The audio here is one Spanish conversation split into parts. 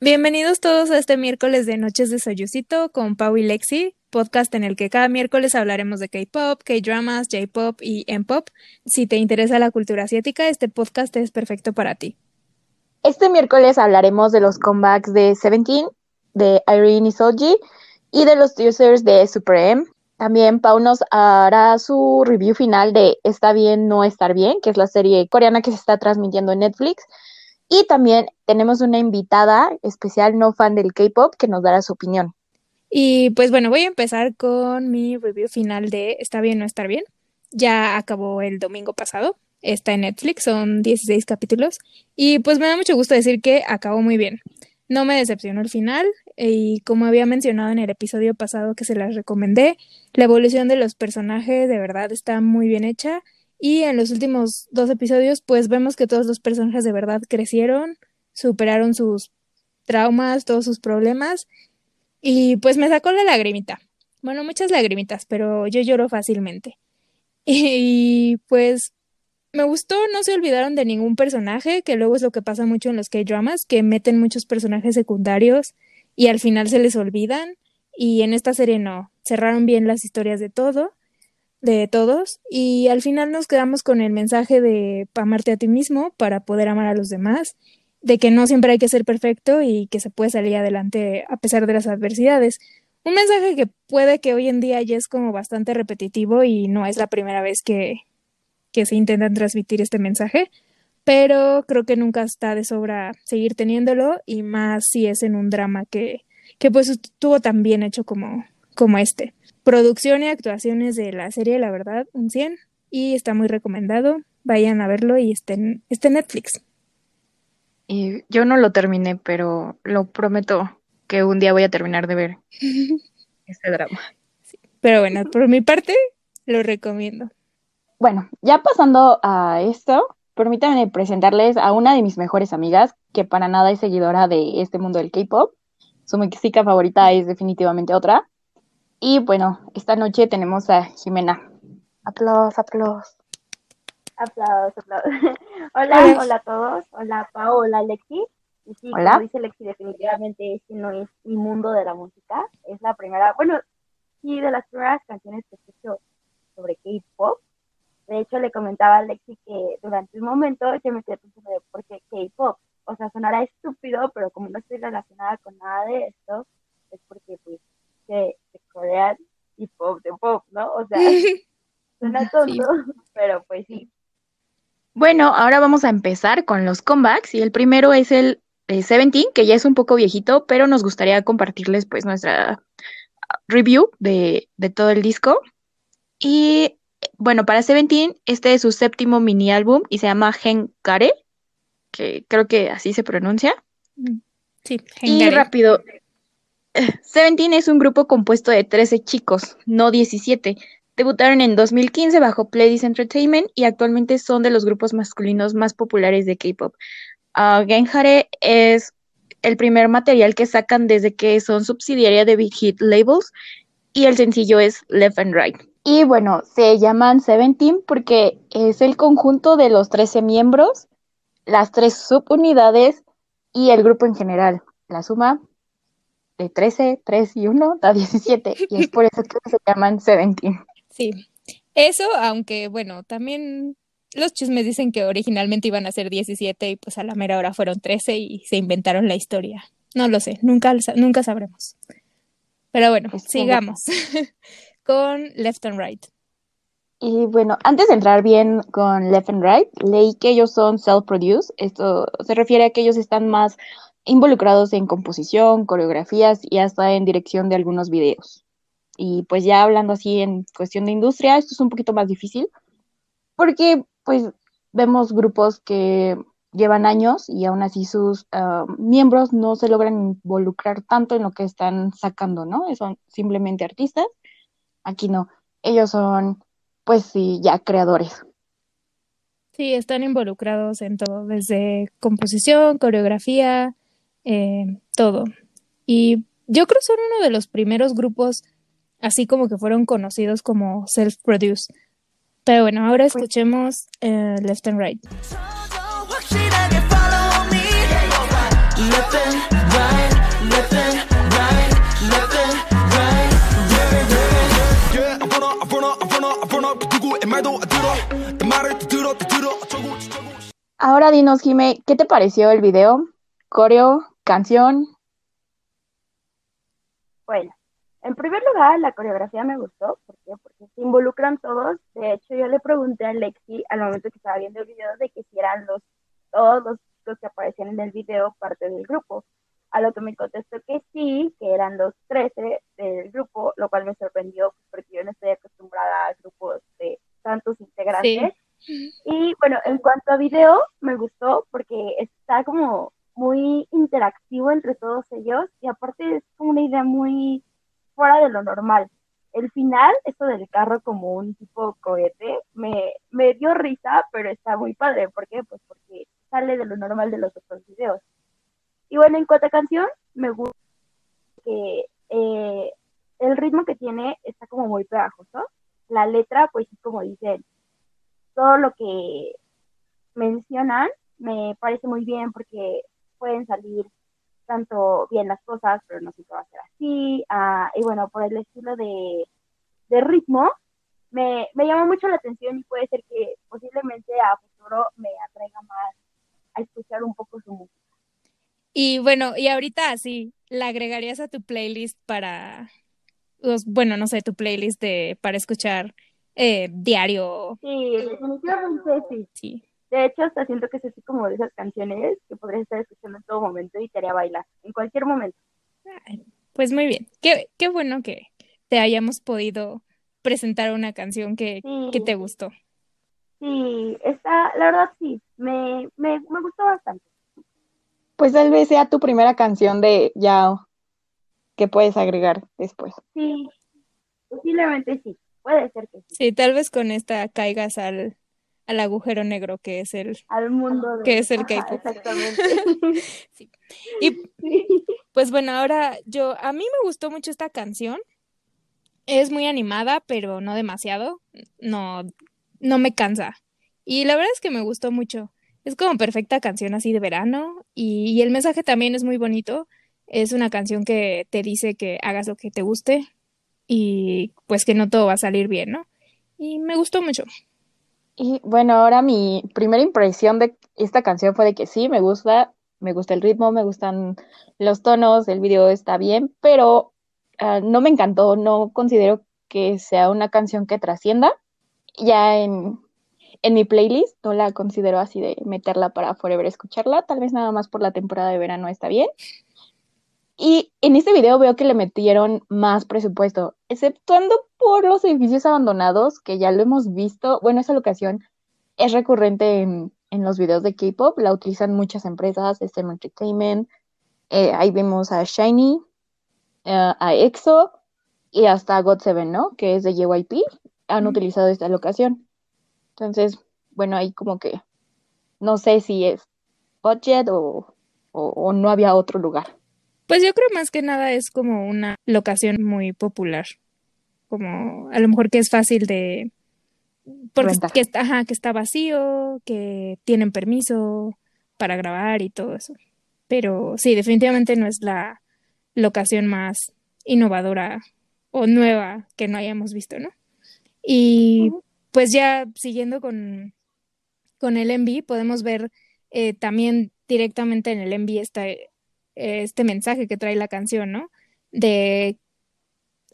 Bienvenidos todos a este miércoles de Noches de Soyucito con Pau y Lexi, podcast en el que cada miércoles hablaremos de K-pop, K-dramas, J-pop y M-pop. Si te interesa la cultura asiática, este podcast es perfecto para ti. Este miércoles hablaremos de los comebacks de Seventeen, de Irene y Soji y de los users de Super M. También Pau nos hará su review final de Está bien, no estar bien, que es la serie coreana que se está transmitiendo en Netflix. Y también tenemos una invitada especial, no fan del K-pop, que nos dará su opinión. Y pues bueno, voy a empezar con mi review final de Está bien, no estar bien. Ya acabó el domingo pasado. Está en Netflix, son 16 capítulos. Y pues me da mucho gusto decir que acabó muy bien. No me decepcionó el final y como había mencionado en el episodio pasado que se las recomendé, la evolución de los personajes de verdad está muy bien hecha y en los últimos dos episodios, pues vemos que todos los personajes de verdad crecieron, superaron sus traumas, todos sus problemas. Y pues me sacó la lagrimita. Bueno, muchas lagrimitas, pero yo lloro fácilmente. Y pues me gustó, no se olvidaron de ningún personaje, que luego es lo que pasa mucho en los K-dramas, que meten muchos personajes secundarios y al final se les olvidan. Y en esta serie no, cerraron bien las historias de todo de todos y al final nos quedamos con el mensaje de amarte a ti mismo para poder amar a los demás, de que no siempre hay que ser perfecto y que se puede salir adelante a pesar de las adversidades. Un mensaje que puede que hoy en día ya es como bastante repetitivo y no es la primera vez que, que se intentan transmitir este mensaje, pero creo que nunca está de sobra seguir teniéndolo y más si es en un drama que, que pues estuvo tan bien hecho como, como este. Producción y actuaciones de la serie, la verdad, un 100. Y está muy recomendado. Vayan a verlo y esté en, Netflix. Y yo no lo terminé, pero lo prometo que un día voy a terminar de ver este drama. Pero bueno, por mi parte, lo recomiendo. Bueno, ya pasando a esto, permítanme presentarles a una de mis mejores amigas, que para nada es seguidora de este mundo del K-pop. Su música favorita es definitivamente otra. Y bueno, esta noche tenemos a Jimena. Aplausos, aplausos. Aplausos, aplausos. hola, hola a todos. Hola, Pau, hola, Lexi. Y sí, como dice Lexi, definitivamente este no es mi mundo de la música. Es la primera, bueno, sí, de las primeras canciones que escucho sobre K-pop. De hecho, le comentaba a Lexi que durante un momento yo me quedé pensando de por qué K-pop. O sea, sonará estúpido, pero como no estoy relacionada con nada de esto, es porque pues de, coreano y pop de pop, ¿no? O sea, suena tonto, pero pues sí. Bueno, ahora vamos a empezar con los comebacks y el primero es el Seventeen, que ya es un poco viejito, pero nos gustaría compartirles pues nuestra review de, de todo el disco. Y bueno, para Seventeen, este es su séptimo mini álbum y se llama Kare, que creo que así se pronuncia. Mm, sí, Y rápido, Seventeen es un grupo compuesto de 13 chicos, no 17. Debutaron en 2015 bajo Pledis Entertainment y actualmente son de los grupos masculinos más populares de K-pop. Uh, Genhare es el primer material que sacan desde que son subsidiaria de Big Hit Labels y el sencillo es Left and Right. Y bueno, se llaman Seventeen porque es el conjunto de los 13 miembros, las tres subunidades y el grupo en general. La suma de 13, 3 y 1 da 17 y es por eso que se llaman 17. Sí, eso, aunque bueno, también los chismes dicen que originalmente iban a ser 17 y pues a la mera hora fueron 13 y se inventaron la historia. No lo sé, nunca, nunca sabremos. Pero bueno, pues, sigamos con Left and Right. Y bueno, antes de entrar bien con Left and Right, leí que ellos son self-produced. Esto se refiere a que ellos están más involucrados en composición, coreografías y hasta en dirección de algunos videos. Y pues ya hablando así en cuestión de industria, esto es un poquito más difícil porque pues vemos grupos que llevan años y aún así sus ah, miembros no se logran involucrar tanto en lo que están sacando, ¿no? Son simplemente artistas. Aquí no, ellos son pues sí, ya creadores. Sí, están involucrados en todo, desde composición, coreografía, eh, todo. Y yo creo que son uno de los primeros grupos, así como que fueron conocidos como self produce Pero bueno, ahora pues escuchemos eh, Left and Right. Ahora dinos, Jime, ¿qué te pareció el video? Coreo, canción. Bueno, en primer lugar, la coreografía me gustó. ¿Por qué? Porque se involucran todos. De hecho, yo le pregunté a Lexi al momento que estaba viendo el video de que si eran los, todos los, los que aparecían en el video parte del grupo. A lo que me contestó que sí, que eran los 13 del grupo, lo cual me sorprendió porque yo no estoy acostumbrada a grupos de tantos integrantes. Y bueno, en cuanto a video, me gustó porque está como muy interactivo entre todos ellos y aparte es como una idea muy fuera de lo normal. El final, esto del carro como un tipo cohete, me, me dio risa, pero está muy padre. ¿Por qué? Pues porque sale de lo normal de los otros videos. Y bueno, en cuanto canción, me gusta que eh, el ritmo que tiene está como muy pegajoso. La letra, pues como dicen, todo lo que mencionan me parece muy bien porque pueden salir tanto bien las cosas, pero no siempre va a ser así. Ah, y bueno, por el estilo de, de ritmo, me, me llama mucho la atención y puede ser que posiblemente a futuro me atraiga más a escuchar un poco su música. Y bueno, y ahorita así, ¿la agregarías a tu playlist para, bueno, no sé, tu playlist de para escuchar eh, diario? Sí, definitivamente sí. sí. De hecho, hasta siento que es así como de esas canciones que podrías estar escuchando en todo momento y te haría bailar, en cualquier momento. pues muy bien. Qué, qué bueno que te hayamos podido presentar una canción que, que te gustó. Sí, está, la verdad sí, me, me, me gustó bastante pues tal vez sea tu primera canción de Yao que puedes agregar después. Sí, posiblemente sí, puede ser que sí. Sí, tal vez con esta caigas al, al agujero negro que es el al mundo que es el k Exactamente. sí. Y pues bueno, ahora yo a mí me gustó mucho esta canción. Es muy animada, pero no demasiado. No no me cansa. Y la verdad es que me gustó mucho. Es como perfecta canción así de verano y, el mensaje también es muy bonito. Es una canción que te dice que hagas lo que te guste y pues que no todo va a salir bien, ¿no? Y me gustó mucho. Y bueno, ahora mi primera impresión de esta canción fue de que sí, me gusta, me gusta el ritmo, me gustan los tonos, el video está bien, pero ah, no me encantó, no considero que sea una canción que trascienda. Ya en, en mi playlist no la considero así de meterla para forever escucharla, tal vez nada más por la temporada de verano está bien. Y en este video veo que le metieron más presupuesto, exceptuando por los edificios abandonados, que ya lo hemos visto. Bueno, esa locación es recurrente en, los videos de K-pop, la utilizan muchas empresas, SM Entertainment. Eh, ahí vemos a Shiny, eh, a EXO y hasta God7, ¿no? Que es de JYP. Han utilizado esta locación. Entonces, bueno, ahí como que no sé si es budget o, o, no había otro lugar. Pues yo creo más que nada es como una locación muy popular. Como a lo mejor que es fácil de porque que está, ajá, que está vacío, que tienen permiso para grabar y todo eso. Pero sí, definitivamente no es la locación más innovadora o nueva que no hayamos visto, ¿no? Y pues ya siguiendo con, con el envy, podemos ver eh, también directamente en el envy este, este mensaje que trae la canción, ¿no? De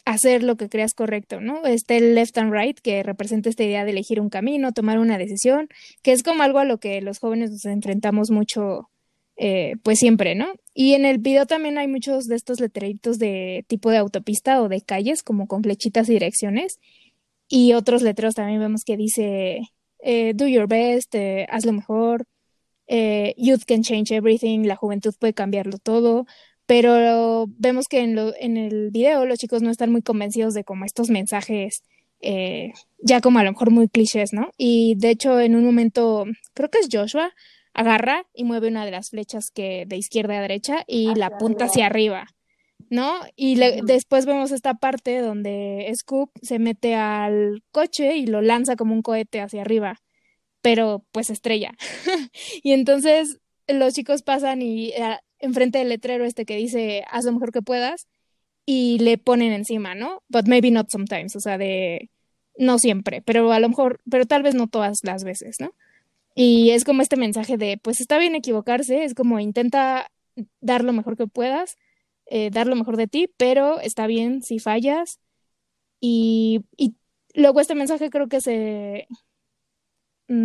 hacer lo que creas correcto, ¿no? Está el left and right, que representa esta idea de elegir un camino, tomar una decisión, que es como algo a lo que los jóvenes nos enfrentamos mucho, eh, pues siempre, ¿no? Y en el video también hay muchos de estos letreritos de tipo de autopista o de calles, como con flechitas y direcciones, y otros letreros también vemos que dice, eh, do your best, eh, haz lo mejor, eh, youth can change everything, la juventud puede cambiarlo todo, pero vemos que en, lo, en el video los chicos no están muy convencidos de como estos mensajes, ya como a lo mejor muy clichés, ¿no? Y de hecho en un momento, creo que es Joshua, agarra y mueve una de las flechas que de izquierda a derecha y la apunta hacia arriba. ¿no? Y después vemos esta parte donde Scoop se mete al coche y lo lanza como un cohete hacia arriba, pero pues estrella. y entonces los chicos pasan y eh, enfrente del letrero este que dice haz lo mejor que puedas y le ponen encima, ¿no? But maybe not sometimes, o sea, de no siempre, pero a lo mejor, pero tal vez no todas las veces, ¿no? Y es como este mensaje de, pues está bien equivocarse, es como intenta dar lo mejor que puedas, eh, dar lo mejor de ti, pero está bien si fallas. Y, y luego este mensaje creo que se,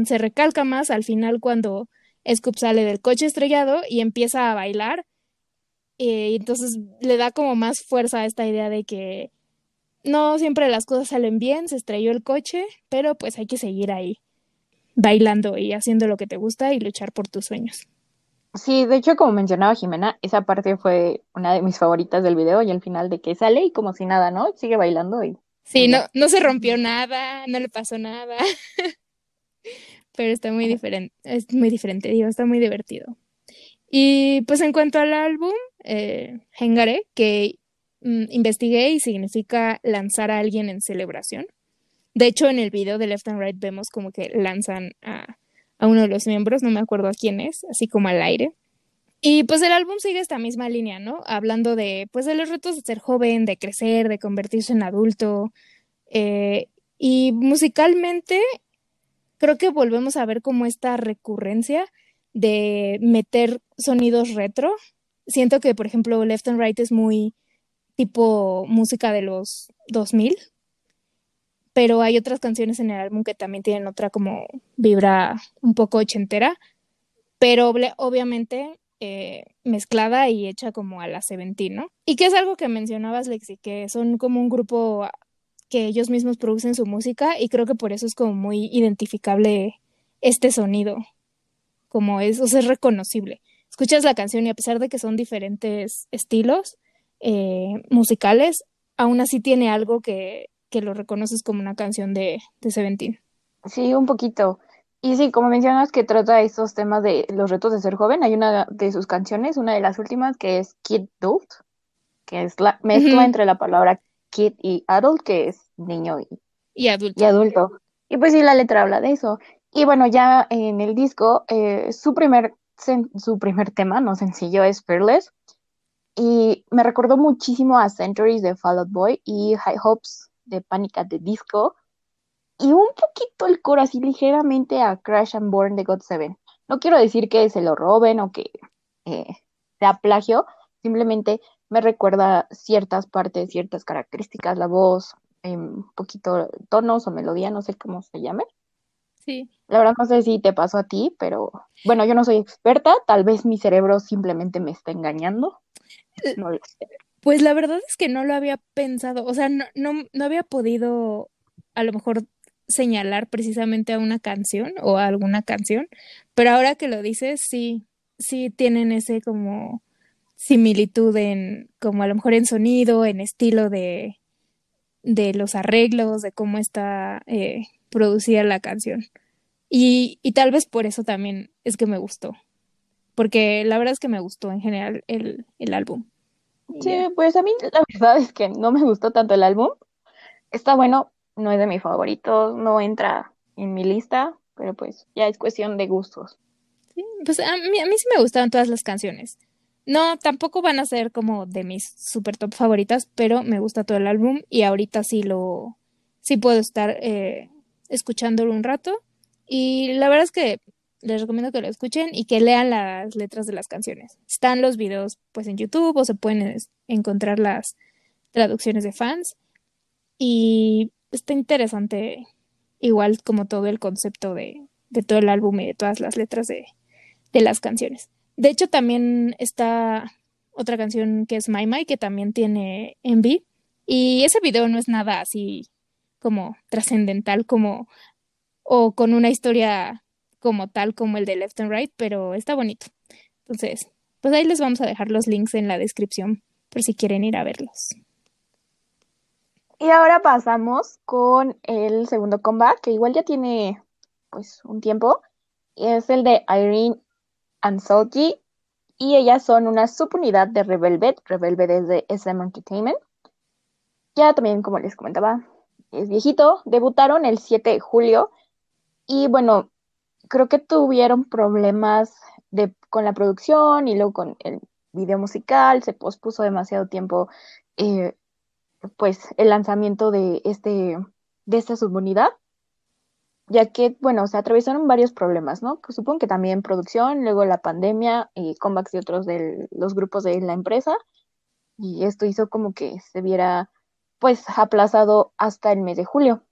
se recalca más al final cuando Scoop sale del coche estrellado y empieza a bailar. Eh, y entonces le da como más fuerza a esta idea de que no siempre las cosas salen bien, se estrelló el coche, pero pues hay que seguir ahí bailando y haciendo lo que te gusta y luchar por tus sueños. Sí, de hecho, como mencionaba Jimena, esa parte fue una de mis favoritas del video y al final de que sale y como si nada, ¿no? Sigue bailando y... Sí, no, no se rompió nada, no le pasó nada, pero está muy diferente, es muy diferente, digo, está muy divertido. Y pues en cuanto al álbum, eh, Hengare, que mm, investigué y significa lanzar a alguien en celebración. De hecho, en el video de Left and Right vemos como que lanzan a a uno de los miembros, no me acuerdo a quién es, así como al aire. Y pues el álbum sigue esta misma línea, ¿no? Hablando de, pues, de los retos de ser joven, de crecer, de convertirse en adulto. Eh, y musicalmente, creo que volvemos a ver como esta recurrencia de meter sonidos retro. Siento que, por ejemplo, Left and Right es muy tipo música de los 2000, pero hay otras canciones en el álbum que también tienen otra como vibra un poco ochentera, pero obviamente eh, mezclada y hecha como a la Seventeen, ¿no? Y que es algo que mencionabas, Lexi, que son como un grupo que ellos mismos producen su música y creo que por eso es como muy identificable este sonido, como es, o sea, es reconocible. Escuchas la canción y a pesar de que son diferentes estilos eh, musicales, aún así tiene algo que que lo reconoces como una canción de, de Seventeen. Sí, un poquito. Y sí, como mencionas que trata esos temas de los retos de ser joven, hay una de sus canciones, una de las últimas, que es Kid Adult, que es la mezcla entre la palabra kid y adult, que es niño y, adulto. y adulto. Y pues sí, la letra habla de eso. Y bueno, ya en el disco, eh, su, primer, su primer tema, no sencillo, es Fearless. Y me recordó muchísimo a Centuries de Fall Out Boy y High Hopes de Pánica de Disco y un poquito el coro así ligeramente a Crash and Burn de God Seven. No quiero decir que se lo roben o que eh, sea plagio, simplemente me recuerda ciertas partes, ciertas características, la voz, un poquito tonos o melodía, no sé cómo se llame. Sí. La verdad no sé si te pasó a ti, pero bueno, yo no soy experta, tal vez mi cerebro simplemente me está engañando. Eh, no lo sé. Pues la verdad es que no lo había pensado, o sea, no, no, no había podido a lo mejor señalar precisamente a una canción o a alguna canción, pero ahora que lo dices, sí, sí tienen ese como similitud en, como a lo mejor en sonido, en estilo de, de los arreglos, de cómo está eh, producida la canción. Y, y tal vez por eso también es que me gustó, porque la verdad es que me gustó en general el, el álbum. Sí, pues a mí la verdad es que no me gustó tanto el álbum. Está bueno, no es de mis favoritos, no entra en mi lista, pero pues ya es cuestión de gustos. Sí, pues a mí, a mí sí me gustaron todas las canciones. No, tampoco van a ser como de mis super top favoritas, pero me gusta todo el álbum y ahorita sí lo, sí puedo estar eh, escuchándolo un rato. Y la verdad es que les recomiendo que lo escuchen y que lean las letras de las canciones. Están los videos pues en YouTube o se pueden encontrar las traducciones de fans y está interesante igual como todo el concepto de, de todo el álbum y de todas las letras de, de las canciones. De hecho también está otra canción que es My My que también tiene Envy y ese video no es nada así como trascendental como o con una historia como tal como el de Left and Right, pero está bonito. Entonces, pues ahí les vamos a dejar los links en la descripción por si quieren ir a verlos. Y ahora pasamos con el segundo comeback, que igual ya tiene pues un tiempo, y es el de Irene Salty, y ellas son una subunidad de Revelvet, Revelvet es de SM Entertainment. Ya también, como les comentaba, es viejito, debutaron el 7 de julio, y bueno, creo que tuvieron problemas de, con la producción y luego con el video musical, se pospuso demasiado tiempo eh, pues el lanzamiento de este de esta subunidad. Ya que, bueno, se atravesaron varios problemas, ¿no? Supongo que también producción, luego la pandemia y comebacks de otros de los grupos de la empresa, y esto hizo como que se viera, pues, aplazado hasta el mes de julio.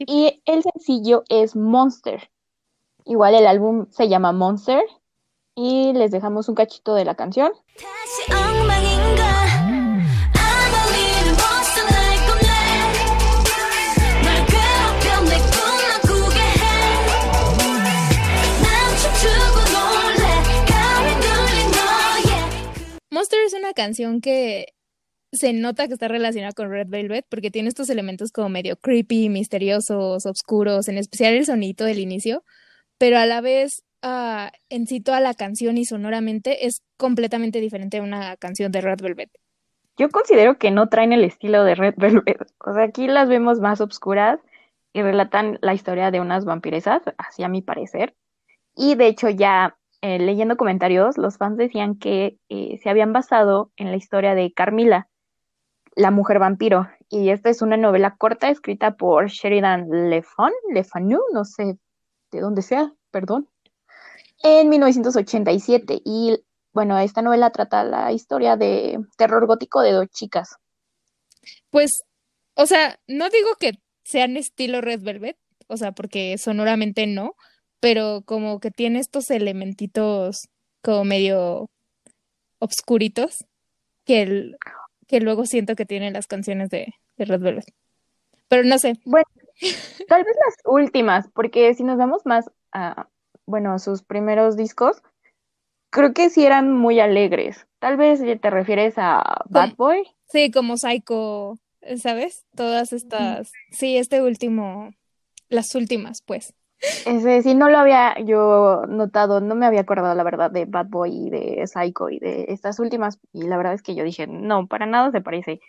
Y el sencillo es Monster. Igual el álbum se llama Monster y les dejamos un cachito de la canción. Monster es una canción que se nota que está relacionada con Red Velvet porque tiene estos elementos como medio creepy, misteriosos, oscuros, en especial el sonito del inicio, pero a la vez uh, en sí toda la canción y sonoramente es completamente diferente a una canción de Red Velvet. Yo considero que no traen el estilo de Red Velvet. O sea, aquí las vemos más oscuras y relatan la historia de unas vampiresas, así a mi parecer. Y de hecho ya eh, leyendo comentarios, los fans decían que eh, se habían basado en la historia de Carmila, la mujer vampiro. Y esta es una novela corta escrita por Sheridan Le Lefanu, no sé de dónde sea, perdón, en 1987. Y bueno, esta novela trata la historia de terror gótico de dos chicas. Pues, o sea, no digo que sean estilo Red Velvet, o sea, porque sonoramente no, pero como que tiene estos elementitos como medio obscuritos que el, que luego siento que tienen las canciones de, Red Velvet. Pero no sé. Bueno, tal vez las últimas, porque si nos vamos más a, bueno, sus primeros discos, creo que sí eran muy alegres. Tal vez te refieres a Bad Boy. Sí, como Psycho, ¿sabes? Todas estas. Sí, este último. Las últimas, pues. Ese sí no lo había yo notado, no me había acordado la verdad de Bad Boy y de Psycho y de estas últimas, y la verdad es que yo dije, no, para nada se parece.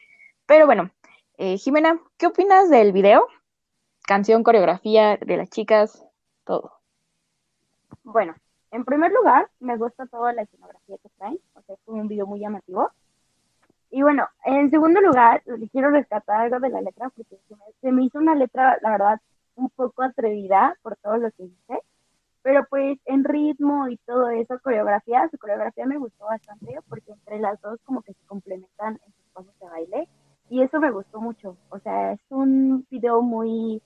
Pero bueno, eh, Jimena, ¿qué opinas del video? Canción, coreografía de las chicas, todo. Bueno, en primer lugar, me gusta toda la escenografía que traen, o sea, es un video muy llamativo. Y bueno, en segundo lugar, quiero rescatar algo de la letra, porque se me hizo una letra, la verdad, un poco atrevida por todo lo que hice, pero pues en ritmo y todo eso, coreografía, su coreografía me gustó bastante porque entre las dos como que se complementan en sus pasos de baile y eso me gustó mucho, o sea, es un video muy,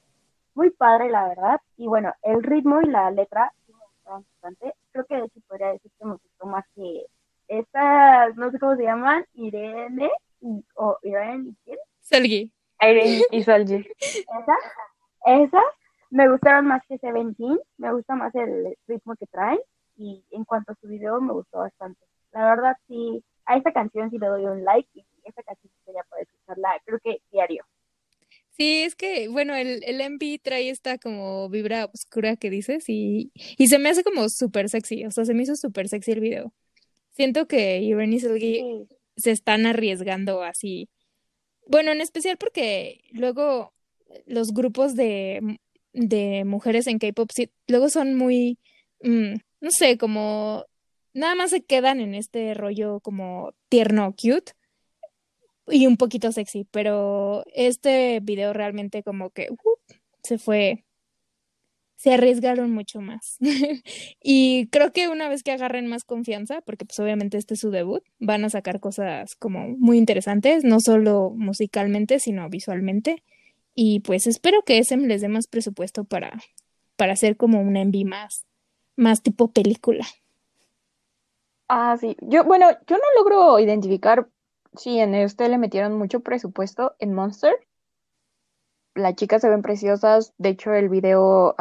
muy padre la verdad y bueno, el ritmo y la letra sí me gustaron bastante, creo que de hecho podría decir que me gustó más que estas, no sé cómo se llaman, Irene y, o Irene y quién? Salgi. Irene y Salgi. Esa, esas me gustaron más que Seventeen, me gusta más el ritmo que traen y en cuanto a su video me gustó bastante. La verdad sí, a esta canción sí le doy un like y esta canción sería poder escucharla creo que diario. Sí, es que, bueno, el, el MV trae esta como vibra oscura que dices y, y se me hace como súper sexy, o sea, se me hizo súper sexy el video. Siento que Irene y Selgi se están arriesgando así. Bueno, en especial porque luego los grupos de, de mujeres en K-pop luego son muy, mm, no sé, como nada más se quedan en este rollo como tierno, cute y un poquito sexy, pero este video realmente como que uh, se fue, se arriesgaron mucho más. y creo que una vez que agarren más confianza, porque pues obviamente este es su debut, van a sacar cosas como muy interesantes, no solo musicalmente, sino visualmente. Y pues espero que SM les dé más presupuesto para, para hacer como una enví más, más tipo película. Ah, sí. Yo, bueno, yo no logro identificar si en este le metieron mucho presupuesto en Monster. Las chicas se ven preciosas. De hecho, el video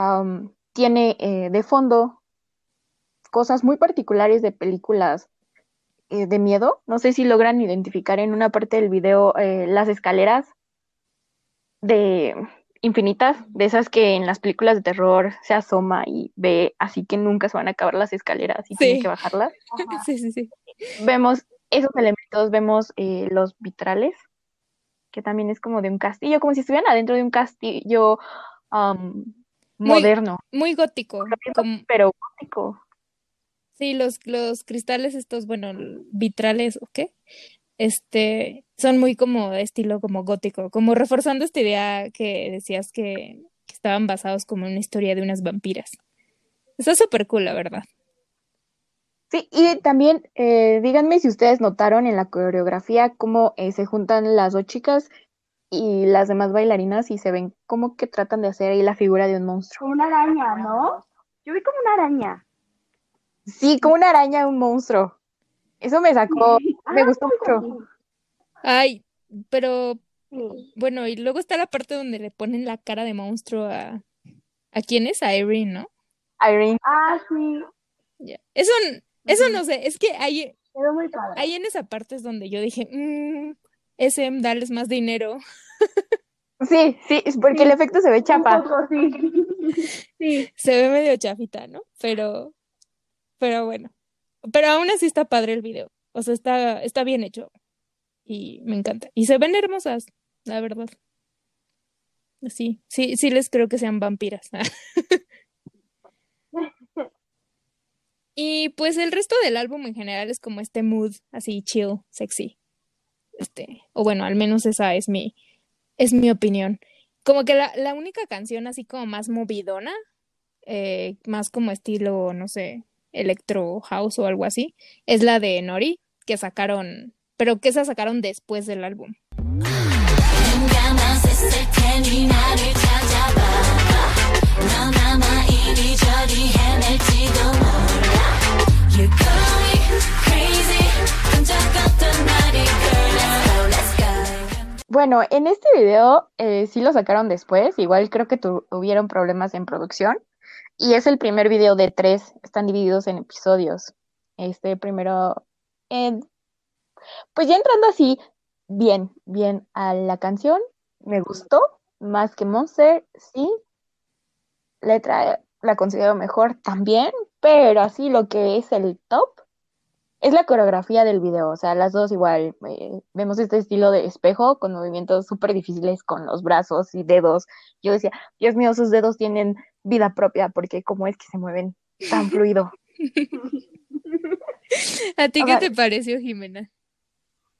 tiene eh, de fondo cosas muy particulares de películas eh, de miedo. No sé si logran identificar en una parte del video eh, las escaleras de infinitas, de esas que en las películas de terror se asoma y ve así que nunca se van a acabar las escaleras y tienen que bajarlas. Sí, sí, sí. Vemos esos elementos, vemos eh, los vitrales, que también es como de un castillo, como si estuvieran adentro de un castillo moderno. Muy gótico. Pero gótico. Sí, los, los cristales estos, bueno, vitrales, ¿o qué? Este, son muy como de estilo como gótico, como reforzando esta idea que decías que que estaban basados como en una historia de unas vampiras. Está súper cool, la verdad. Sí, y también eh, díganme si ustedes notaron en la coreografía cómo eh, se juntan las dos chicas y las demás bailarinas y se ven como que tratan de hacer ahí la figura de un monstruo. Como una araña, ¿no? Yo vi como una araña. Sí, como una araña, un monstruo. Eso me sacó, me gustó mucho. Ay, pero bueno, y luego está la parte donde le ponen la cara de monstruo a ¿a quién es? A Irene, ¿no? Irene. Ah, sí. Eso, eso no sé, es que ahí, Quedó muy padre. ahí en esa parte es donde yo dije, mmm, SM, darles más dinero. Sí, sí, es porque el efecto se ve Un chapa. poco, sí. sí. Se ve medio chafita, ¿no? Pero, pero bueno. Pero aún así está padre el video. O sea, está, está bien hecho. Y me encanta. Y se ven hermosas, la verdad. Sí, sí, sí les creo que sean vampiras. Y pues el resto del álbum en general es como este mood así chill, sexy. Este, o bueno, al menos esa es mi, es mi opinión. Como que la, la única canción así como más movidona, eh, más como estilo, no sé, electro house o algo así, es la de Nori, que sacaron, pero que esa sacaron después del álbum. Bueno, en este video eh, sí lo sacaron después, igual creo que tu- tuvieron problemas en producción y es el primer video de tres, están divididos en episodios. Este primero, pues ya entrando así bien, bien a la canción, me gustó más que Monster, sí, letra la considero mejor también, pero así lo que es el top es la coreografía del video, o sea, las dos igual, eh, vemos este estilo de espejo con movimientos súper difíciles con los brazos y dedos. Yo decía, Dios mío, sus dedos tienen vida propia porque cómo es que se mueven tan fluido. ¿A ti O qué sea- te pareció, Jimena?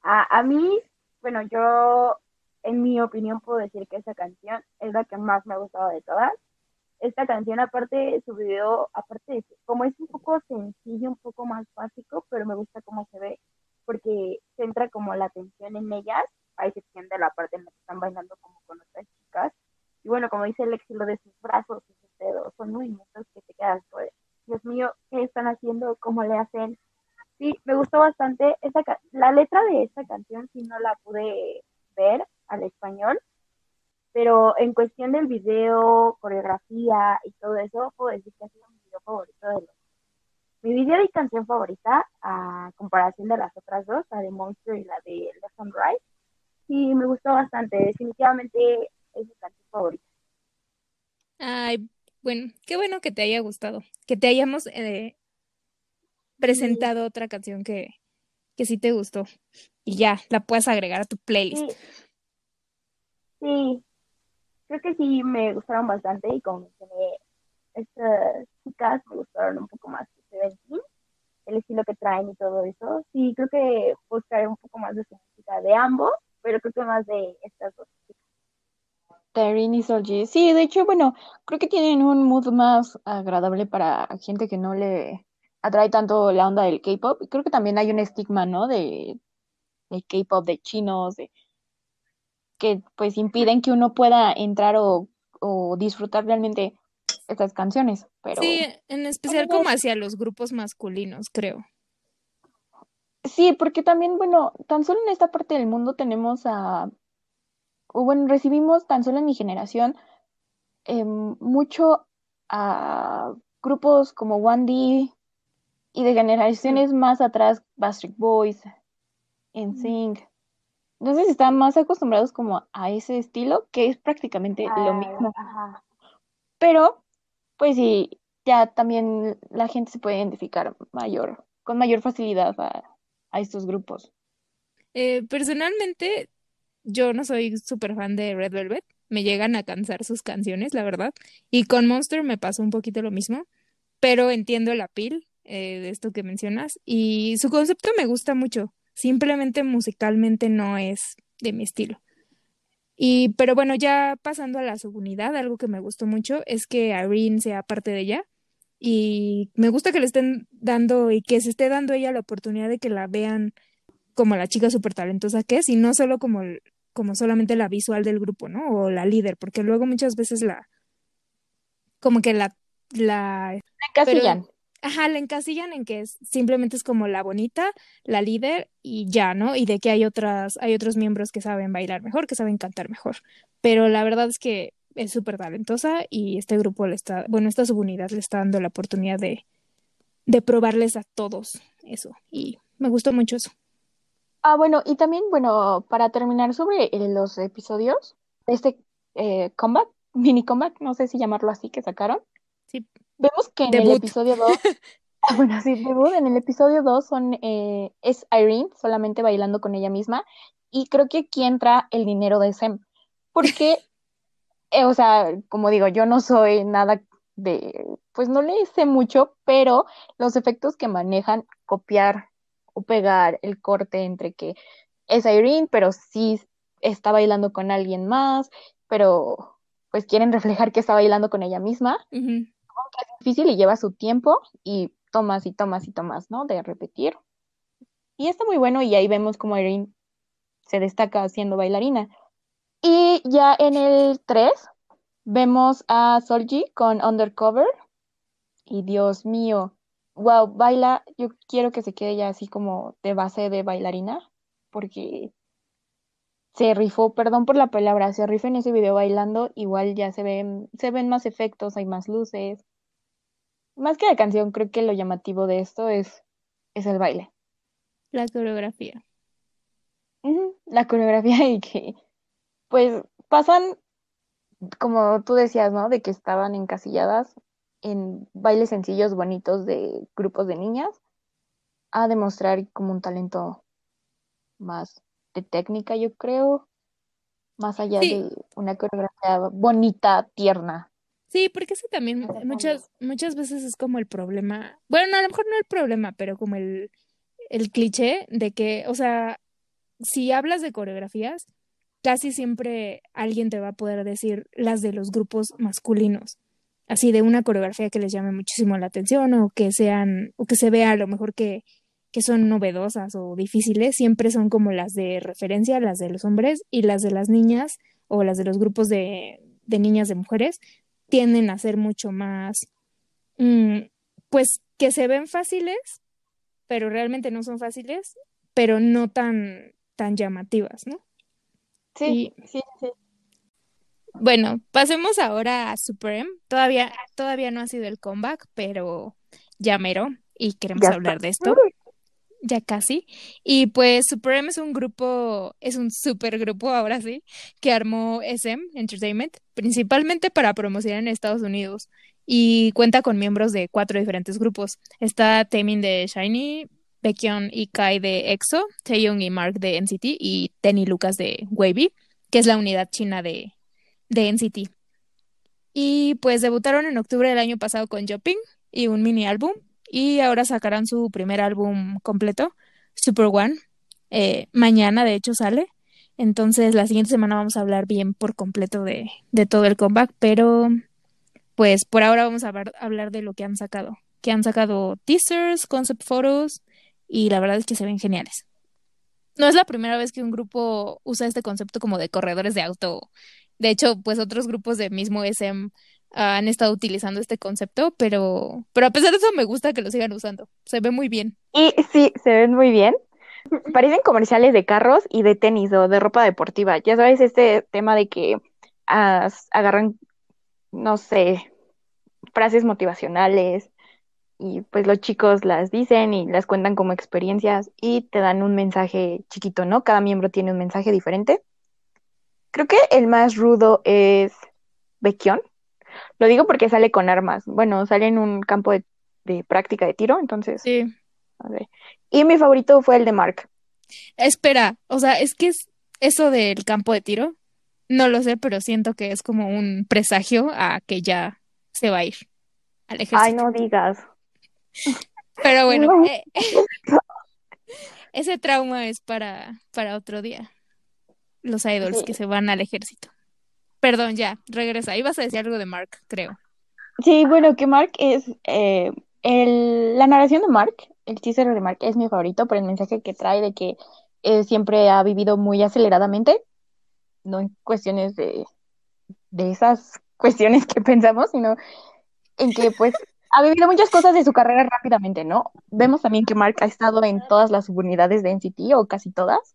A, a mí, bueno, yo, en mi opinión, puedo decir que esa canción es la que más me ha gustado de todas. Esta canción, aparte, su video, aparte de como es un poco sencillo, un poco más básico, pero me gusta cómo se ve, porque centra como la atención en ellas, a excepción de la parte en la que están bailando como con otras chicas. Y bueno, como dice Lexi, lo de sus brazos y sus dedos, son movimientos que te quedas, pues, Dios mío, ¿qué están haciendo? ¿Cómo le hacen? Sí, me gustó bastante. Esa ca- la letra de esta canción sí no la pude ver al español, pero en cuestión del video, coreografía y todo eso, puedo decir que ha sido mi video favorito de los. Mi video y canción favorita, a comparación de las otras dos, la de Monster y la de Left and Right, sí me gustó bastante. Definitivamente es mi canción favorita. Ay, bueno, qué bueno que te haya gustado, que te hayamos eh, presentado otra canción que, que sí te gustó y ya la puedas agregar a tu playlist. Sí, sí, creo que sí me gustaron bastante y como mencioné, estas chicas me gustaron un poco más que el estilo que traen y todo eso. Sí, creo que buscaré un poco más de música de ambos, pero creo que más de estas dos chicas. Taryn y Solji. Sí, de hecho, bueno, creo que tienen un mood más agradable para gente que no le atrae tanto la onda del K-pop. Creo que también hay un estigma, ¿no? De, de K-pop, de chinos, de que pues impiden que uno pueda entrar o, o disfrutar realmente estas canciones. Pero Sí, en especial como hacia los grupos masculinos, creo. sí, porque también, bueno, tan solo en esta parte del mundo tenemos a, o bueno, recibimos tan solo en mi generación em, mucho a grupos como One D y de generaciones más atrás, Backstreet Boys, NSYNC. Entonces están más acostumbrados como a ese estilo, que es prácticamente lo Ah, mismo. Ajá. Pero, pues sí, ya también la gente se puede identificar mayor, con mayor facilidad a, a estos grupos. Eh, personalmente, yo no soy súper fan de Red Velvet. Me llegan a cansar sus canciones, la verdad. Y con Monster me pasó un poquito lo mismo. Pero entiendo el appeal eh, de esto que mencionas. Y su concepto me gusta mucho. Simplemente musicalmente no es de mi estilo. Y, pero bueno, ya pasando a la subunidad, algo que me gustó mucho es que Irene sea parte de ella. Y me gusta que le estén dando y que se esté dando ella la oportunidad de que la vean como la chica súper talentosa que es y no solo como, como solamente la visual del grupo, ¿no? O la líder, porque luego muchas veces la, como que la, la... encasillan. Ajá, la encasillan en que es, simplemente es como la bonita, la líder y ya, ¿no? Y de que hay otras, hay otros miembros que saben bailar mejor, que saben cantar mejor. Pero la verdad es que es súper talentosa y este grupo le está, bueno, esta subunidad le está dando la oportunidad de, de probarles a todos eso. Y me gustó mucho eso. Ah, bueno, y también, bueno, para terminar sobre los episodios, este eh, comeback, mini comeback, no sé si llamarlo así, que sacaron. Sí. Vemos que en el episodio 2, ah, bueno, sí, debut, en el episodio 2 son, eh, es Irene solamente bailando con ella misma, y creo que aquí entra el dinero de Sem, porque, eh, o sea, como digo, yo no soy nada de, pues no le sé mucho, pero los efectos que manejan, copiar pegar el corte entre que es Irene, pero sí está bailando con alguien más, pero pues quieren reflejar que está bailando con ella misma. Es difícil y lleva su tiempo y tomas y tomas y tomas, ¿no? De repetir. Y está muy bueno y ahí vemos como Irene se destaca siendo bailarina. Y ya en el 3 vemos a Solji con Undercover. Y Dios mío, wow, baila, yo quiero que se quede ya así como de base de bailarina, porque se rifó, perdón por la palabra, se rifó en ese video bailando, igual ya se ven, se ven más efectos, hay más luces. Más que la canción, creo que lo llamativo de esto es, es el baile. La coreografía. la coreografía y que, pues, pasan, como tú decías, ¿no? De que estaban encasilladas en bailes sencillos, bonitos de grupos de niñas, a demostrar como un talento más técnica, yo creo, más allá de una coreografía bonita, tierna. Sí, porque eso también muchas, muchas veces es como el problema, bueno, a lo mejor no el problema, pero como el, el cliché de que, o sea, si hablas de coreografías, casi siempre alguien te va a poder decir las de los grupos masculinos así de una coreografía que les llame muchísimo la atención o que sean, o que se vea a lo mejor que, que son novedosas o difíciles, siempre son como las de referencia, las de los hombres y las de las niñas o las de los grupos de, de niñas de mujeres tienden a ser mucho más, mm, pues que se ven fáciles, pero realmente no son fáciles, pero no tan, tan llamativas, ¿no? Sí, sí, sí. Bueno, pasemos ahora a Supreme. Todavía, todavía no ha sido el comeback, pero ya mero y queremos hablar de esto. Ya casi. Y pues Supreme es un grupo, es un super grupo ahora sí, que armó SM Entertainment, principalmente para promocionar en Estados Unidos. Y cuenta con miembros de cuatro diferentes grupos. Está Taemin de Shiny, Baekhyun y Kai de EXO, Taeyong y Mark de NCT y Tenny Lucas de Wavy, que es la unidad china de, de NCT. Y pues debutaron en octubre del año pasado con Jumping y un mini álbum. Y ahora sacarán su primer álbum completo, Super One. Eh, mañana, de hecho, sale. Entonces, la siguiente semana vamos a hablar bien por completo de, de todo el comeback. Pero, pues por ahora vamos a hablar de lo que han sacado. Que han sacado teasers, concept photos. Y la verdad es que se ven geniales. No es la primera vez que un grupo usa este concepto como de corredores de auto de hecho, pues otros grupos de mismo SM han estado utilizando este concepto, pero, pero a pesar de eso me gusta que lo sigan usando. Se ve muy bien. Y sí, se ven muy bien. Parecen comerciales de carros y de tenis o de ropa deportiva. Ya sabes, este tema de que agarran, no sé, frases motivacionales y pues los chicos las dicen y las cuentan como experiencias y te dan un mensaje chiquito, ¿no? Cada miembro tiene un mensaje diferente. Creo que el más rudo es Bequion. Lo digo porque sale con armas. Bueno, sale en un campo de, práctica de tiro, entonces. Sí. A ver. Y mi favorito fue el de Mark. Espera, o sea, es que es eso del campo de tiro. No lo sé, pero siento que es como un presagio a que ya se va a ir al ejército. Ay, no digas. Pero bueno, eh, ese trauma es para, para otro día. los idols que se van al ejército. Perdón, ya, regresa. Ibas a decir algo de Mark, creo. Sí, bueno, que Mark es eh, el, la narración de Mark, el teaser de Mark es mi favorito por el mensaje que trae de que siempre ha vivido muy aceleradamente, no en cuestiones de, de esas cuestiones que pensamos, sino en que pues ha vivido muchas cosas de su carrera rápidamente, ¿no? Vemos también que Mark ha estado en todas las subunidades de NCT o casi todas.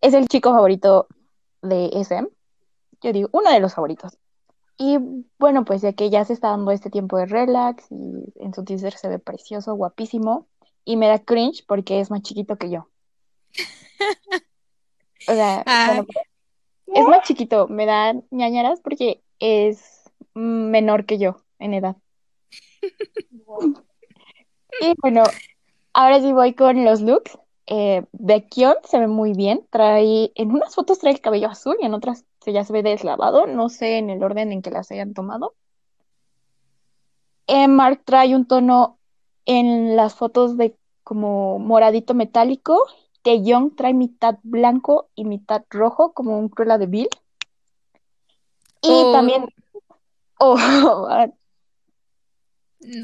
Es el chico favorito de SM. Yo digo, uno de los favoritos. Y bueno, pues ya que ya se está dando este tiempo de relax y en su teaser se ve precioso, guapísimo. Y me da cringe porque es más chiquito que yo. O sea, es más chiquito, me da ñañaras porque es menor que yo en edad. y bueno, ahora sí voy con los looks. Eh, Baekhyun se ve muy bien. Trae, en unas fotos trae el cabello azul y en otras ya se ve deslavado. No sé en el orden en que las hayan tomado. Eh, Mark trae un tono en las fotos de como moradito metálico. Young trae mitad blanco y mitad rojo, como un Cruella de Bill. Y Oh. también. Oh,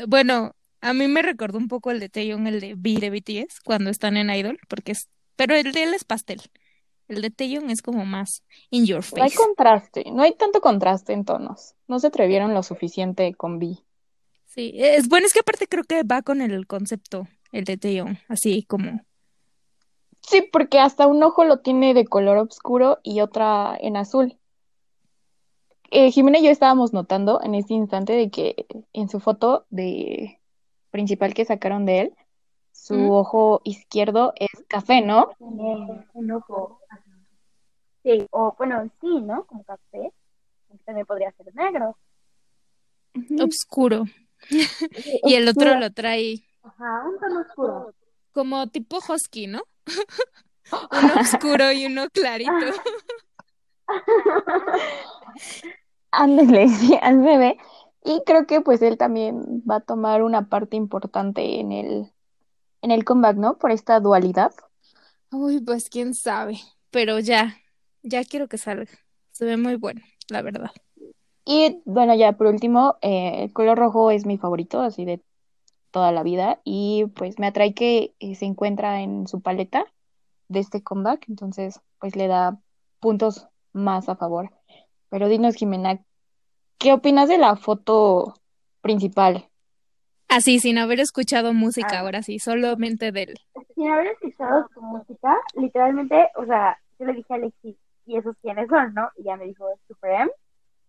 Bueno, a mí me recordó un poco el de Taeyong, el de B de BTS, cuando están en Idol, porque es, pero el de él es pastel. El de Taeyong es como más in your no hay face. contraste, no hay tanto contraste en tonos. No se atrevieron lo suficiente con B. Sí, es bueno, es que aparte creo que va con el concepto, el de Taeyong, así como, Sí, porque hasta un ojo lo tiene de color oscuro y otra en azul. Eh, Jimena y yo estábamos notando en este instante de que en su foto de principal que sacaron de él, su ¿Mm? ojo izquierdo es café, ¿no? Tiene un ojo. ajá. Sí, o bueno, sí, ¿no? Como café. También podría ser negro. obscuro. Y el otro lo trae Ajá, un tono oscuro. como tipo husky, ¿no? Uno oscuro y uno clarito. Ándale, sí, al bebé. Y creo que pues él también va a tomar una parte importante en el, en el comeback, ¿no? Por esta dualidad. Uy, pues quién sabe, pero ya, ya quiero que salga. Se ve muy bueno, la verdad. Y bueno, ya por último, eh, el color rojo es mi favorito, así de toda la vida. Y pues me atrae que eh, se encuentra en su paleta de este comeback, entonces pues le da puntos más a favor. Pero dinos, Jimena, ¿qué opinas de la foto principal? Así, sin haber escuchado música, Ah. ahora sí, solamente de él. Sin haber escuchado su música, literalmente, o sea, yo le dije a Alexis, ¿y esos quiénes son, no? Y ya me dijo, Super M.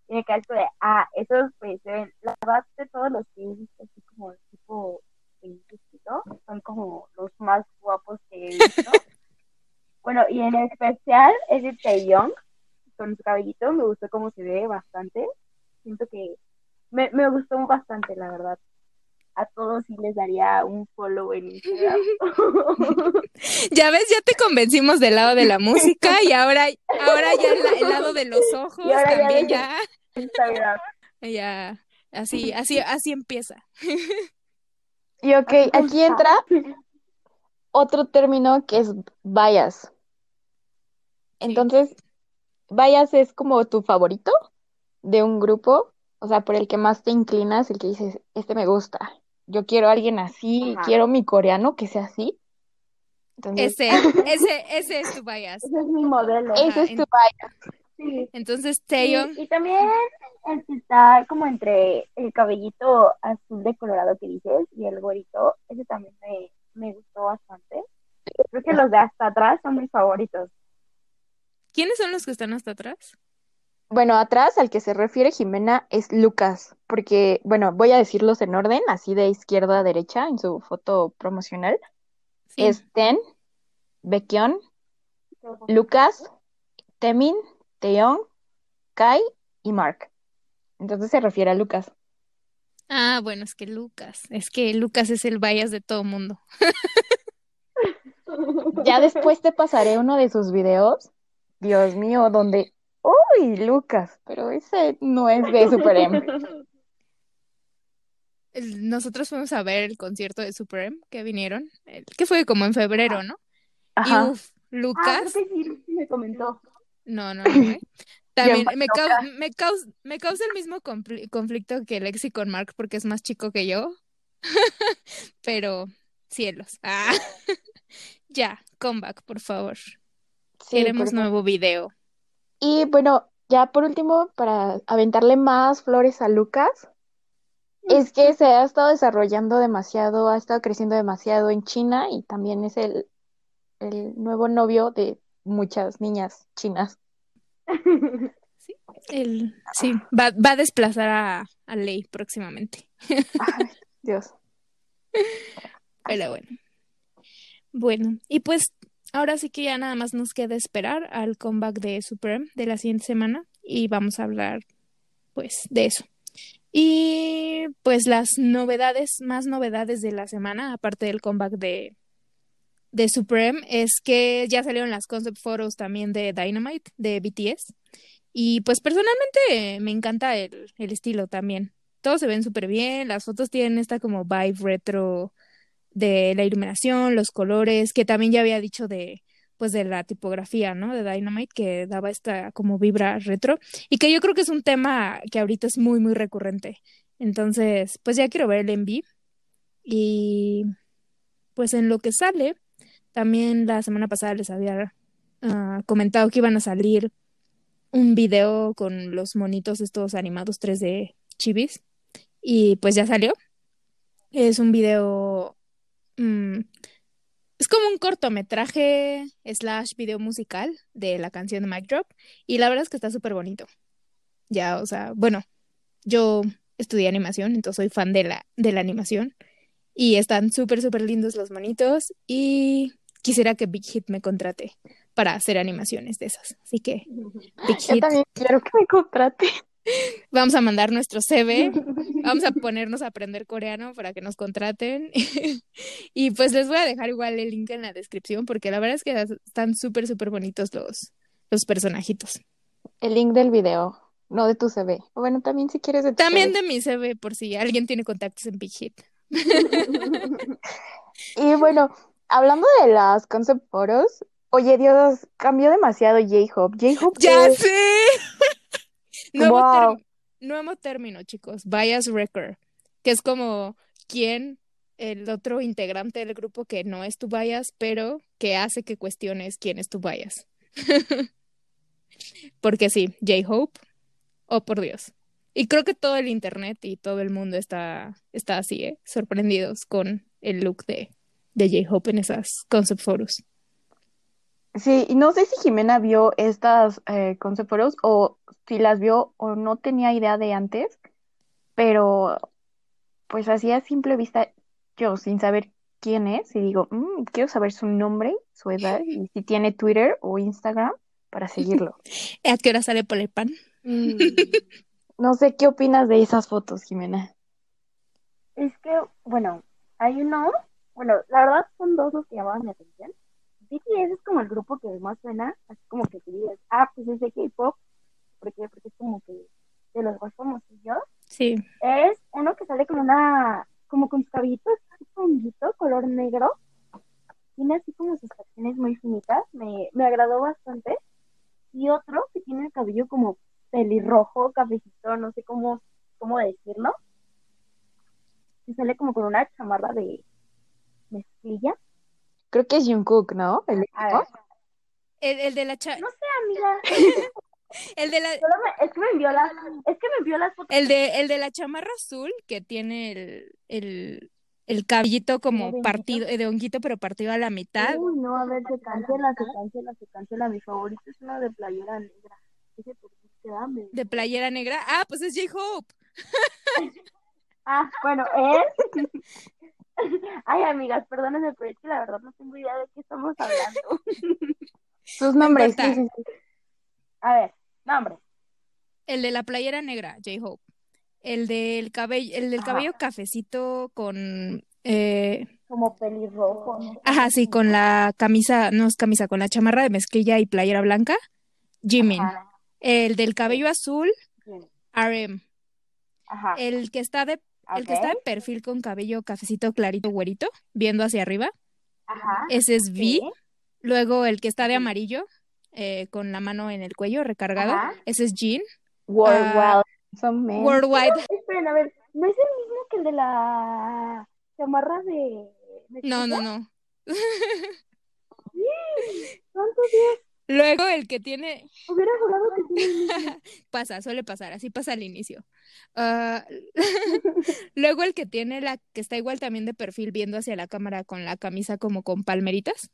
Y me quedé de, ah, esos, pues, se ven, la verdad de todos los que así como tipo chiquito, son como los más guapos que he visto. bueno, y en especial es de Taeyong, con su cabellito, me gustó cómo se ve bastante. Siento que me, me gustó bastante, la verdad. A todos sí les daría un follow en Instagram. Ya ves, ya te convencimos del lado de la música y ahora, ahora ya el, el lado de los ojos Y ahora ya también ya, Instagram. ya, así, así, así empieza. Y ok, aquí entra otro término que es bias. Entonces, bias es como tu favorito de un grupo, o sea, por el que más te inclinas, el que dices, este me gusta. Yo quiero a alguien así, Ajá. quiero mi coreano que sea así. Entonces, Ese, ese, ese es tu bias. Ese es mi modelo. ese Ajá, es tu bias. Sí. Entonces, Sí, Taeyong, y también el que está como entre el cabellito azul de colorado que dices y el gorito, ese también me, me gustó bastante. Creo que los de hasta atrás son mis favoritos. ¿quiénes son los que están hasta atrás? Bueno, atrás al que se refiere Jimena es Lucas, porque, bueno, voy a decirlos en orden, así de izquierda a derecha en su foto promocional. Sí. Es Ten, Lucas, Temin, Taeyong, Kai y Mark. Entonces se refiere a Lucas. Ah, bueno, es que Lucas, es que Lucas es el bias de todo mundo. Ya después te pasaré uno de sus videos, Dios mío, donde, uy, Lucas, pero ese no es de Super M. El- Nosotros fuimos a ver el concierto de Super M que vinieron, que fue como en febrero, ¿no? Y Ajá. Ah, creo Lucas, que sí, sí me comentó. No, no, no. ¿eh? También me, me, me causa el mismo conflicto que Lexi con Mark porque es más chico que yo. Pero, cielos. Ah. ya, comeback, por favor. Queremos nuevo video. Y bueno, ya por último, para aventarle más flores a Lucas, es que se ha estado desarrollando demasiado, ha estado creciendo demasiado en China y también es el, el nuevo novio de muchas niñas chinas. Sí, el, sí va, va a desplazar a, a Lei próximamente. Dios. Pero bueno. Bueno, y pues ahora sí que ya nada más nos queda esperar al comeback de Supreme de la siguiente semana y vamos a hablar pues de eso. Y pues las novedades, más novedades de la semana, aparte del comeback de, de Supreme, es que ya salieron las concept photos también de Dynamite, de BTS. Y pues personalmente me encanta el, el estilo también. Todos se ven súper bien, las fotos tienen esta como vibe retro de la iluminación, los colores, que también ya había dicho de pues de la tipografía, ¿no? De Dynamite que daba esta como vibra retro y que yo creo que es un tema que ahorita es muy muy recurrente. Entonces, pues ya quiero ver el enví y pues en lo que sale, también la semana pasada les había uh, comentado que iban a salir un video con los monitos estos animados 3D chivis y pues ya salió. Es un video Mm, es como un cortometraje slash video musical de la canción de Mic Drop y la verdad es que está súper bonito. Ya, o sea, bueno, yo estudié animación, entonces soy fan de la, de la animación y están súper, súper lindos los monitos y quisiera que Big Hit me contrate para hacer animaciones de esas. Así que, Big Hit. También quiero que me contrate. Vamos a mandar nuestro CV, vamos a ponernos a aprender coreano para que nos contraten. y pues les voy a dejar igual el link en la descripción porque la verdad es que están súper, súper bonitos los, los personajitos. El link del video, no de tu CV. Bueno, también si quieres de tu También de mi CV por si alguien tiene contactos en Big Hit. y bueno, hablando de las concept photos, oye Dios, cambió demasiado J-Hope. J-Hope. Ya sé. Nuevo, nuevo término, chicos, bias record, que es como quién el otro integrante del grupo que no es tu bias, pero que hace que cuestiones quién es tu bias. Porque sí, J-Hope, oh por Dios. Y creo que todo el internet y todo el mundo está, está así, ¿eh? sorprendidos con el look de, de J-Hope en esas concept photos. Sí, y no sé si Jimena vio estas eh, concept photos o si las vio o no tenía idea de antes, pero pues así a simple vista, yo sin saber quién es, y digo, mm, quiero saber su nombre, su edad, y si tiene Twitter o Instagram para seguirlo. ¿A qué hora sale por el pan? Mm, no sé qué opinas de esas fotos, Jimena. Es que, bueno, hay uno, bueno, la verdad son dos los que llamaban mi atención. BTS es como el grupo que más suena, así como que te digas, ah, pues es de K-pop, porque, porque es como que de los más famosillos. Sí. Es uno que sale con una, como con sus cabellitos, color negro. Tiene así como sus facciones muy finitas, me, me agradó bastante. Y otro que tiene el cabello como pelirrojo, cafecito, no sé cómo, cómo decirlo. Y sale como con una chamarra de mezclilla. Creo que es Jungkook, ¿no? El, el, el de la cha... No sé, amiga. El de la... es que me envió las, es que me envió las fotos. El de, el de la chamarra azul, que tiene el, el, el cabellito como partido, de honguito, pero partido a la mitad. Uy, no, a ver, se cancela, se cancela, se cancela. Mi favorito es una de playera negra. ¿De playera negra? Ah, pues es J-Hope. ah, bueno, es... Ay, amigas, perdónenme, pero es que la verdad no tengo idea de qué estamos hablando. Sus nombres, A ver, nombre. El de la playera negra, J-Hope. El del cabello, el del cabello cafecito con eh... como pelirrojo. Ajá, sí, con la camisa, no es camisa, con la chamarra de mezclilla y playera blanca, Jimin. El del cabello azul, RM. Ajá. El que está de el que está en perfil con cabello cafecito clarito güerito, viendo hacia arriba. Ajá. Ese es V. Luego el que está de amarillo, eh, con la mano en el cuello recargada. Ese es Jean. Worldwide. Worldwide. esperen, a ver, ¿no es el mismo que el de la chamarra de... no, no, no. ¿Cuántos días? Luego el que tiene. Hubiera jurado que tiene. pasa, suele pasar, así pasa al inicio. Ah, luego el que tiene la que está igual también de perfil viendo hacia la cámara con la camisa como con palmeritas.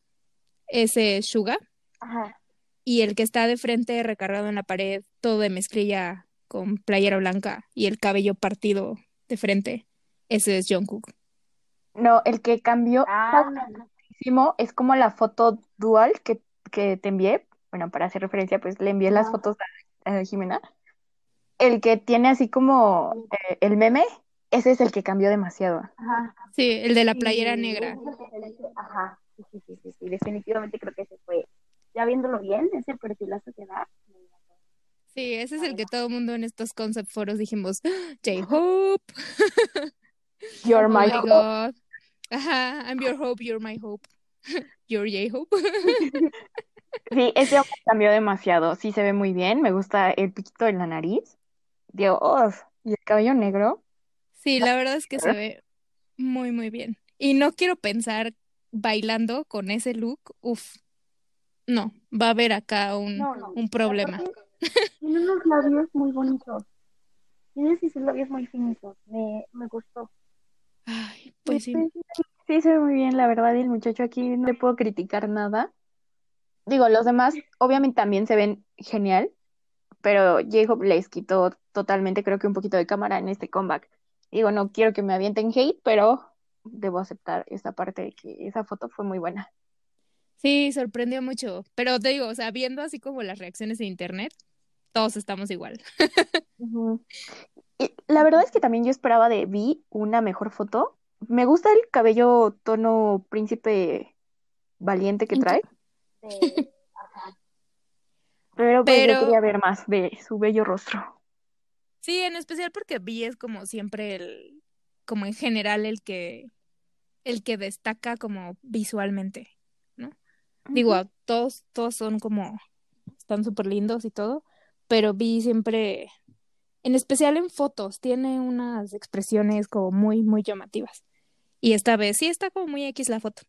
Ese es Suga. Ajá. Y el que está de frente recargado en la pared, todo de mezclilla con playera blanca y el cabello partido de frente. Ese es Jungkook. No, el que cambió Ah, es como la foto dual que, que te envié. Bueno, para hacer referencia, pues le envié las fotos a, a Jimena. El que tiene así como eh, el meme, ese es el que cambió demasiado. Ajá. Sí, el de la Sí, playera negra. Ajá. Sí, sí, sí, sí, sí, Definitivamente creo que ese fue. Ya viéndolo bien, ese perfilazo que da. Sí, ese es el que todo el mundo en estos concept foros dijimos, "Ah, J-Hope. You're Oh my my hope. God. Ajá, I'm your hope, you're my hope. You're J-Hope. Sí, ese hombre cambió demasiado. Sí, se ve muy bien. Me gusta el piquito en la nariz. Dios. Y el cabello negro. Sí, la verdad es que se ve muy, muy bien. Y no quiero pensar bailando con ese look. Uf. No, va a haber acá un, No, no. un problema. Tiene unos labios muy bonitos. Tiene sus labios muy finitos. Me, me gustó. Ay, pues sí. Sí, se ve muy bien, la verdad. Y el muchacho aquí no le puedo criticar nada. Digo, los demás obviamente también se ven genial, pero J-Hope les quitó totalmente, creo que un poquito de cámara en este comeback. Digo, no quiero que me avienten hate, pero debo aceptar esa parte de que esa foto fue muy buena. Sí, sorprendió mucho. Pero te digo, o sea, viendo así como las reacciones de internet, todos estamos igual. Y la verdad es que también yo esperaba de Vi una mejor foto. Me gusta el cabello tono príncipe valiente que trae, pero pues yo quería ver más de su bello rostro. Sí, en especial porque Vi es como siempre el, como en general el que, el que destaca como visualmente, ¿no? Digo, todos, todos son como, están súper lindos y todo, pero Vi siempre, en especial en fotos, tiene unas expresiones como muy, muy llamativas. Y esta vez sí está como muy X la foto.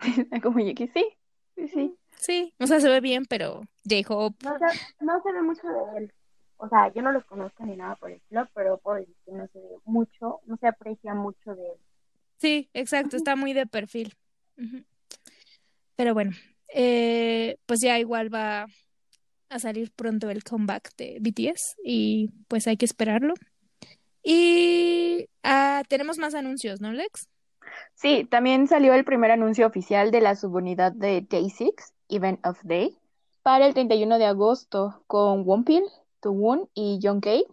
Como Yeki, sí, sí, sí. Sí, o sea, se ve bien, pero J-Hope, No no se ve mucho de él. O sea, yo no los conozco ni nada por el estilo, pero puedo decir que no se ve mucho, no se aprecia mucho de él. Sí, exacto, está muy de perfil. Pero bueno, eh, pues ya igual va a salir pronto el comeback de BTS y pues hay que esperarlo. Y ah, tenemos más anuncios, ¿no, Lex? Sí, también salió el primer anuncio oficial de la subunidad de Day6, Event of Day, para el 31 de agosto con Wonpil, Tuwon y Youngkei,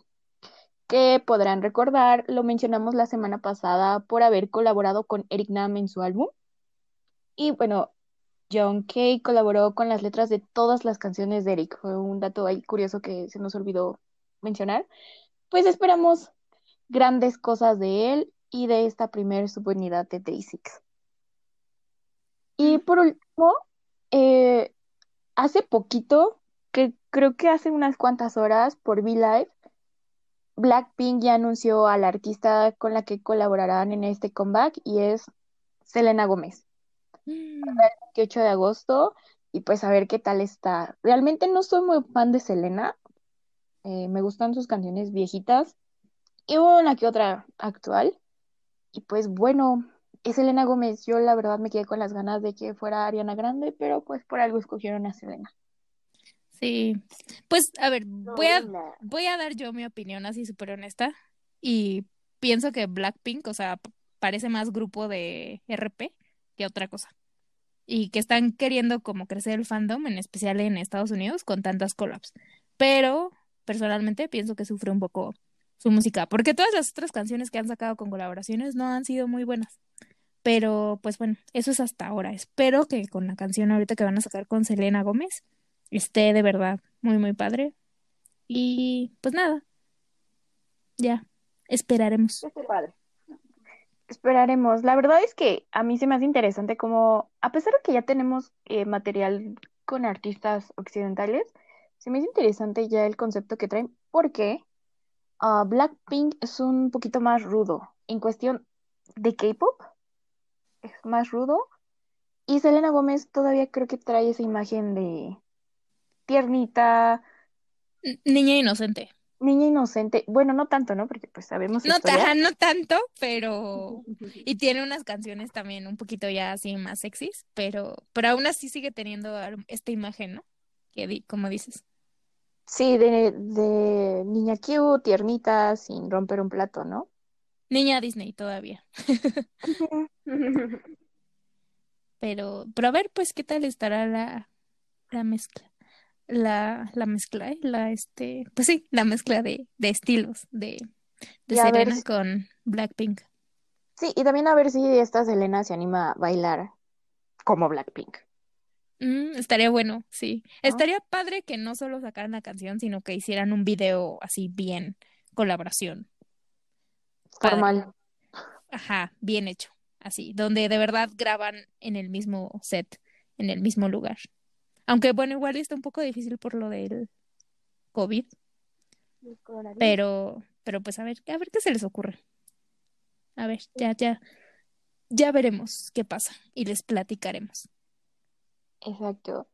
que podrán recordar, lo mencionamos la semana pasada por haber colaborado con Eric Nam en su álbum. Y bueno, Youngkei colaboró con las letras de todas las canciones de Eric. Fue un dato ahí curioso que se nos olvidó mencionar. Pues esperamos grandes cosas de él y de esta primer subunidad de Day6. Y por último, eh, hace poquito, que creo que hace unas cuantas horas por V-Live, Blackpink ya anunció a la artista con la que colaborarán en este comeback y es Selena Gómez. Mm, 28 de agosto y pues a ver qué tal está. Realmente no soy muy fan de Selena, eh, me gustan sus canciones viejitas y una que otra actual. Y pues bueno, es Selena Gómez. Yo la verdad me quedé con las ganas de que fuera Ariana Grande, pero pues por algo escogieron a Selena. Sí, pues a ver, voy a, voy a dar yo mi opinión así súper honesta y pienso que Blackpink, o sea, parece más grupo de RP que otra cosa. Y que están queriendo como crecer el fandom, en especial en Estados Unidos, con tantas collabs. Pero personalmente pienso que sufre un poco su música, porque todas las otras canciones que han sacado con colaboraciones no han sido muy buenas. Pero pues bueno, eso es hasta ahora. Espero que con la canción ahorita que van a sacar con Selena Gómez esté de verdad muy, muy padre. Y pues nada, ya, esperaremos. Esperaremos. La verdad es que a mí se me hace interesante como, a pesar de que ya tenemos eh, material con artistas occidentales, se me hizo interesante ya el concepto que traen, porque uh, Blackpink es un poquito más rudo en cuestión de K-pop, es más rudo, y Selena Gómez todavía creo que trae esa imagen de tiernita. Niña inocente. Niña inocente. Bueno, no tanto, ¿no? Porque pues sabemos. No, no tanto, pero. Y tiene unas canciones también un poquito ya así más sexys, pero, pero aún así sigue teniendo esta imagen, ¿no? Que como dices. Sí, de, de niña cute, tiernita, sin romper un plato, ¿no? Niña Disney todavía. pero, pero a ver, pues, ¿qué tal estará la, la mezcla? la, la mezcla, ¿eh? la este, pues sí, la mezcla de, de estilos de, de Selena con Blackpink. Sí, y también a ver si esta Selena se anima a bailar como Blackpink. Mm, estaría bueno, sí. Estaría padre que no solo sacaran la canción, sino que hicieran un video así bien, colaboración. Formal. Ajá, bien hecho, así, donde de verdad graban en el mismo set, en el mismo lugar. Aunque bueno, igual está un poco difícil por lo del COVID. Pero, pero pues a ver, a ver qué se les ocurre. A ver, ya, ya, ya veremos qué pasa y les platicaremos. Exacto.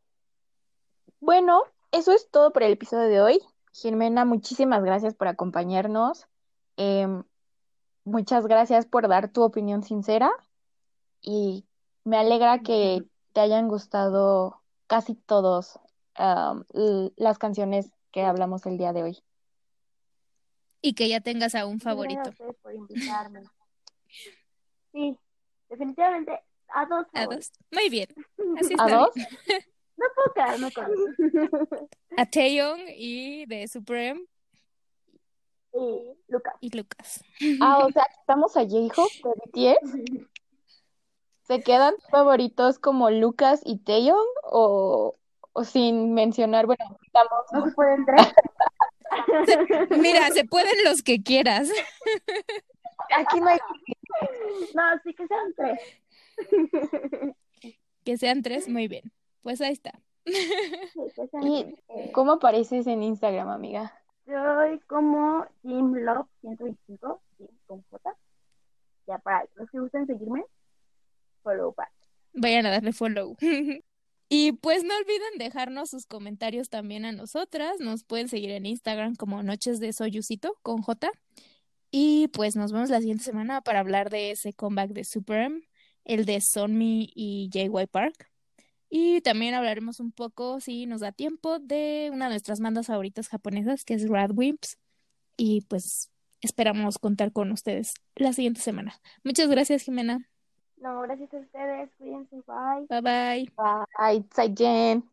Bueno, eso es todo por el episodio de hoy. Jimena, muchísimas gracias por acompañarnos. Em, muchas gracias por dar tu opinión sincera y me alegra que te hayan gustado casi todos las canciones que hablamos el día de hoy. Y que ya tengas a un favorito. Gracias por invitarme. Sí, definitivamente a dos. A dos. Muy bien. Así ¿A dos? No puedo quedarme con A Taeyong y de Supreme. Y Lucas. Y Lucas. Ah, o sea, estamos a J-Hope de BTS. ¿Se quedan favoritos como Lucas y Taeyong o, o sin mencionar, bueno, estamos... No se pueden tres. Mira, se pueden los que quieras. Aquí no hay... No, sí que sean tres. Que sean tres, muy bien. Pues ahí está. ¿Y cómo apareces en Instagram, amiga? Soy como Jim Love 125, con J. Ya para los que gusten seguirme, follow back. Vayan a darle follow. y pues no olviden dejarnos sus comentarios también a nosotras. Nos pueden seguir en Instagram como Noches de Soyucito con J. Y pues nos vemos la siguiente semana para hablar de ese comeback de Supreme, el de Sonmi y JY Park. Y también hablaremos un poco, si nos da tiempo, de una de nuestras bandas favoritas japonesas, que es Radwimps. Y pues esperamos contar con ustedes la siguiente semana. Muchas gracias, Jimena. No, gracias a ustedes. Cuídense. Bye. Bye bye. Bye. Bye.